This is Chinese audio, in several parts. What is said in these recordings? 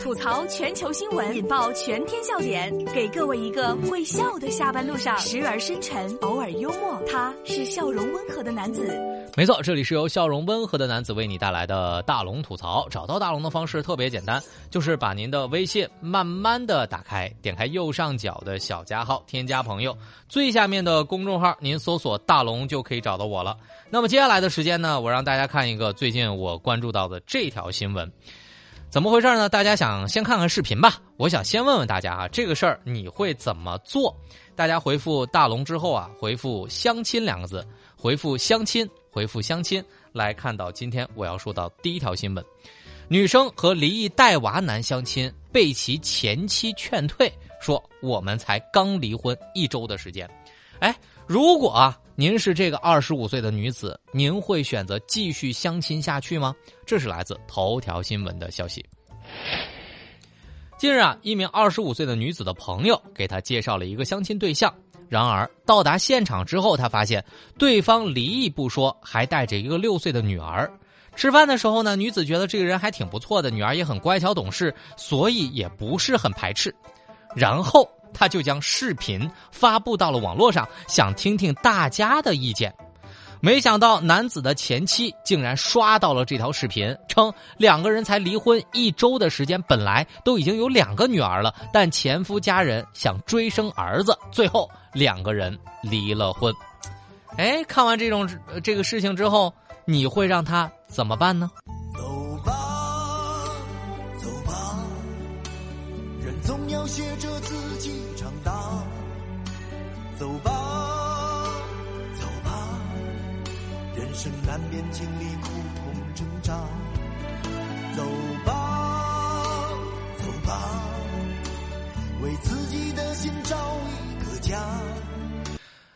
吐槽全球新闻，引爆全天笑点，给各位一个会笑的下班路上，时而深沉，偶尔幽默。他是笑容温和的男子。没错，这里是由笑容温和的男子为你带来的大龙吐槽。找到大龙的方式特别简单，就是把您的微信慢慢的打开，点开右上角的小加号，添加朋友，最下面的公众号，您搜索大龙就可以找到我了。那么接下来的时间呢，我让大家看一个最近我关注到的这条新闻。怎么回事呢？大家想先看看视频吧。我想先问问大家啊，这个事儿你会怎么做？大家回复大龙之后啊，回复相亲两个字，回复相亲，回复相亲，来看到今天我要说到第一条新闻：女生和离异带娃男相亲，被其前妻劝退，说我们才刚离婚一周的时间。哎，如果啊。您是这个二十五岁的女子，您会选择继续相亲下去吗？这是来自头条新闻的消息。近日啊，一名二十五岁的女子的朋友给她介绍了一个相亲对象，然而到达现场之后，她发现对方离异不说，还带着一个六岁的女儿。吃饭的时候呢，女子觉得这个人还挺不错的，女儿也很乖巧懂事，所以也不是很排斥。然后。他就将视频发布到了网络上，想听听大家的意见。没想到男子的前妻竟然刷到了这条视频，称两个人才离婚一周的时间，本来都已经有两个女儿了，但前夫家人想追生儿子，最后两个人离了婚。哎，看完这种这个事情之后，你会让他怎么办呢？要学着自己长大。走吧，走吧，人生难免经历苦痛挣扎。走吧，走吧，为自己的心找。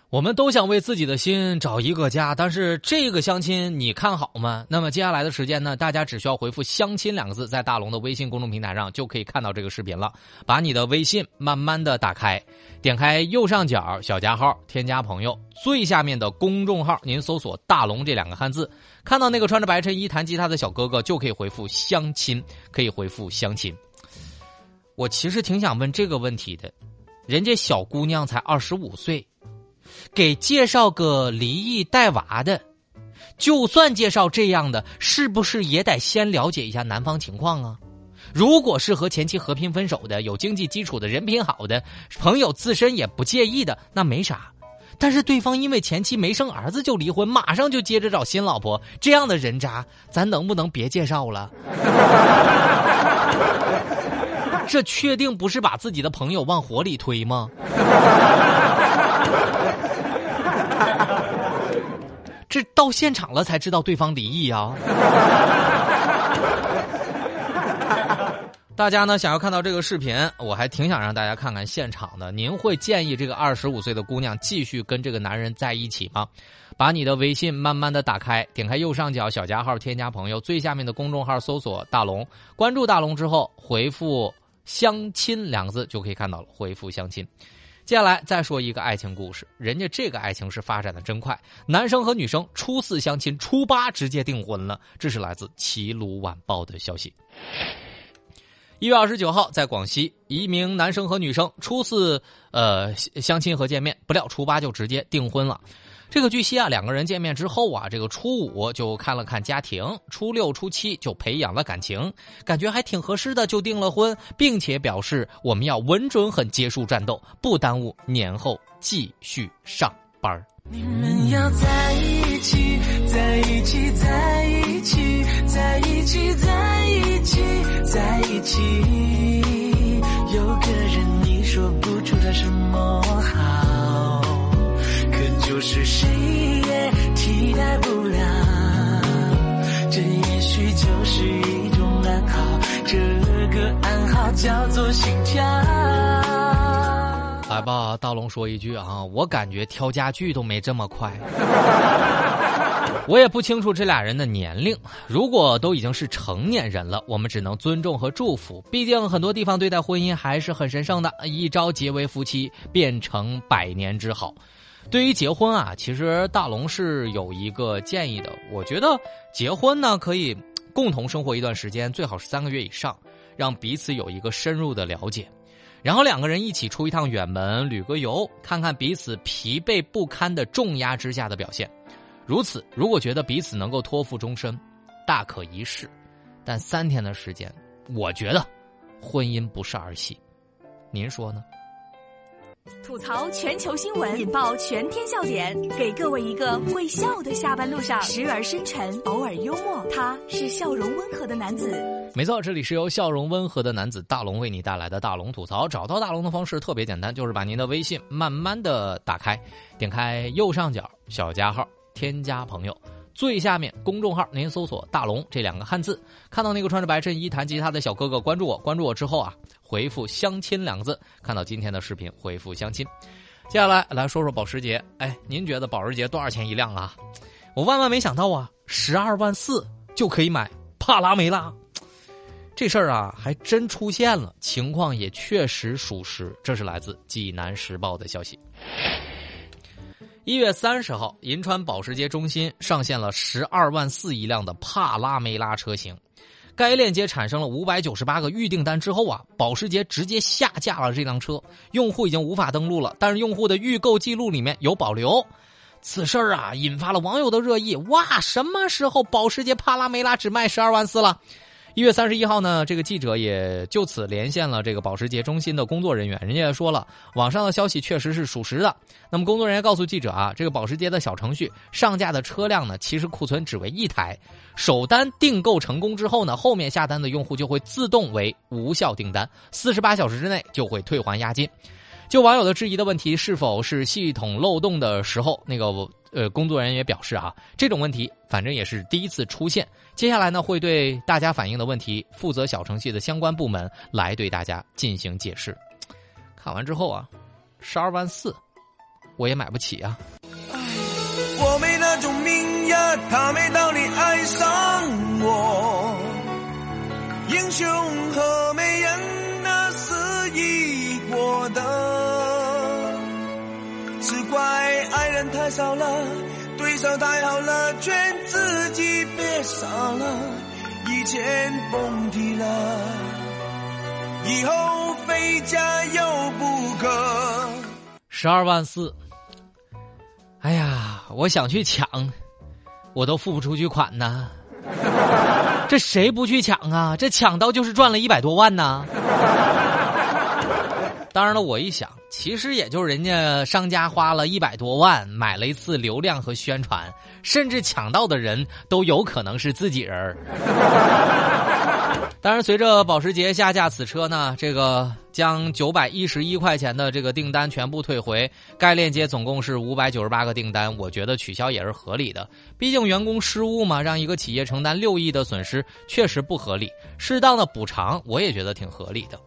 我们都想为自己的心找一个家，但是这个相亲你看好吗？那么接下来的时间呢？大家只需要回复“相亲”两个字，在大龙的微信公众平台上就可以看到这个视频了。把你的微信慢慢的打开，点开右上角小加号，添加朋友，最下面的公众号，您搜索“大龙”这两个汉字，看到那个穿着白衬衣弹吉他的小哥哥，就可以回复“相亲”，可以回复“相亲”。我其实挺想问这个问题的，人家小姑娘才二十五岁。给介绍个离异带娃的，就算介绍这样的，是不是也得先了解一下男方情况啊？如果是和前妻和平分手的，有经济基础的人品好的朋友，自身也不介意的，那没啥。但是对方因为前妻没生儿子就离婚，马上就接着找新老婆，这样的人渣，咱能不能别介绍了？这确定不是把自己的朋友往火里推吗？这到现场了才知道对方离异啊！大家呢想要看到这个视频，我还挺想让大家看看现场的。您会建议这个二十五岁的姑娘继续跟这个男人在一起吗？把你的微信慢慢的打开，点开右上角小加号，添加朋友，最下面的公众号搜索大龙，关注大龙之后回复相亲两个字就可以看到了，回复相亲。接下来再说一个爱情故事，人家这个爱情是发展的真快，男生和女生初四相亲，初八直接订婚了。这是来自《齐鲁晚报》的消息。一月二十九号，在广西，一名男生和女生初四呃相亲和见面，不料初八就直接订婚了。这个据悉啊，两个人见面之后啊，这个初五就看了看家庭，初六、初七就培养了感情，感觉还挺合适的，就订了婚，并且表示我们要稳准狠结束战斗，不耽误年后继续上班你们要在一起，在一起，在一起，在一起，在一起，在一起。有个人你说不出他什么，是谁也替代不了。这也许就是一种暗号，这个暗号叫做心跳。来吧，大龙说一句啊，我感觉挑家具都没这么快。我也不清楚这俩人的年龄，如果都已经是成年人了，我们只能尊重和祝福。毕竟很多地方对待婚姻还是很神圣的，一朝结为夫妻，变成百年之好。对于结婚啊，其实大龙是有一个建议的。我觉得结婚呢，可以共同生活一段时间，最好是三个月以上。让彼此有一个深入的了解。然后两个人一起出一趟远门，旅个游，看看彼此疲惫不堪的重压之下的表现。如此，如果觉得彼此能够托付终身，大可一试。但三天的时间，我觉得婚姻不是儿戏。您说呢？吐槽全球新闻，引爆全天笑点，给各位一个会笑的下班路上，时而深沉，偶尔幽默。他是笑容温和的男子。没错，这里是由笑容温和的男子大龙为你带来的大龙吐槽。找到大龙的方式特别简单，就是把您的微信慢慢的打开，点开右上角小加号，添加朋友。最下面公众号，您搜索“大龙”这两个汉字，看到那个穿着白衬衣弹吉他的小哥哥，关注我。关注我之后啊，回复“相亲”两个字，看到今天的视频，回复“相亲”。接下来来说说保时捷。哎，您觉得保时捷多少钱一辆啊？我万万没想到啊，十二万四就可以买帕拉梅拉。这事儿啊，还真出现了，情况也确实属实。这是来自《济南时报》的消息。一月三十号，银川保时捷中心上线了十二万四一辆的帕拉梅拉车型。该链接产生了五百九十八个预订单之后啊，保时捷直接下架了这辆车，用户已经无法登录了。但是用户的预购记录里面有保留。此事啊，引发了网友的热议。哇，什么时候保时捷帕拉梅拉只卖十二万四了？一月三十一号呢，这个记者也就此连线了这个保时捷中心的工作人员，人家也说了，网上的消息确实是属实的。那么工作人员告诉记者啊，这个保时捷的小程序上架的车辆呢，其实库存只为一台，首单订购成功之后呢，后面下单的用户就会自动为无效订单，四十八小时之内就会退还押金。就网友的质疑的问题是否是系统漏洞的时候，那个呃工作人员也表示啊，这种问题反正也是第一次出现。接下来呢，会对大家反映的问题负责小程序的相关部门来对大家进行解释。看完之后啊，十二万四，我也买不起啊。我没那种命呀，他没道理爱上我。英雄和太少了，对手太好了，劝自己别。傻了，以前甭提了，以后非加油不可。十二万四，哎呀，我想去抢，我都付不出去款呐。这谁不去抢啊？这抢到就是赚了一百多万呐。当然了，我一想，其实也就是人家商家花了一百多万买了一次流量和宣传，甚至抢到的人都有可能是自己人 当然，随着保时捷下架此车呢，这个将九百一十一块钱的这个订单全部退回，该链接总共是五百九十八个订单，我觉得取消也是合理的。毕竟员工失误嘛，让一个企业承担六亿的损失确实不合理，适当的补偿我也觉得挺合理的。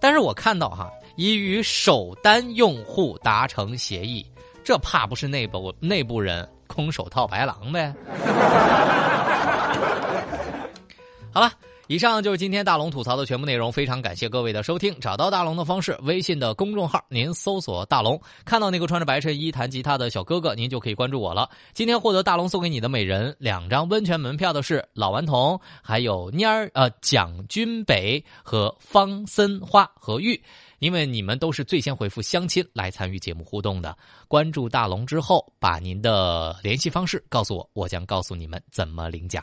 但是我看到哈。已与首单用户达成协议，这怕不是内部内部人空手套白狼呗？好了。以上就是今天大龙吐槽的全部内容，非常感谢各位的收听。找到大龙的方式，微信的公众号，您搜索“大龙”，看到那个穿着白衬衣弹吉他的小哥哥，您就可以关注我了。今天获得大龙送给你的美人两张温泉门票的是老顽童，还有蔫儿呃蒋军北和方森花和玉，因为你们都是最先回复相亲来参与节目互动的。关注大龙之后，把您的联系方式告诉我，我将告诉你们怎么领奖。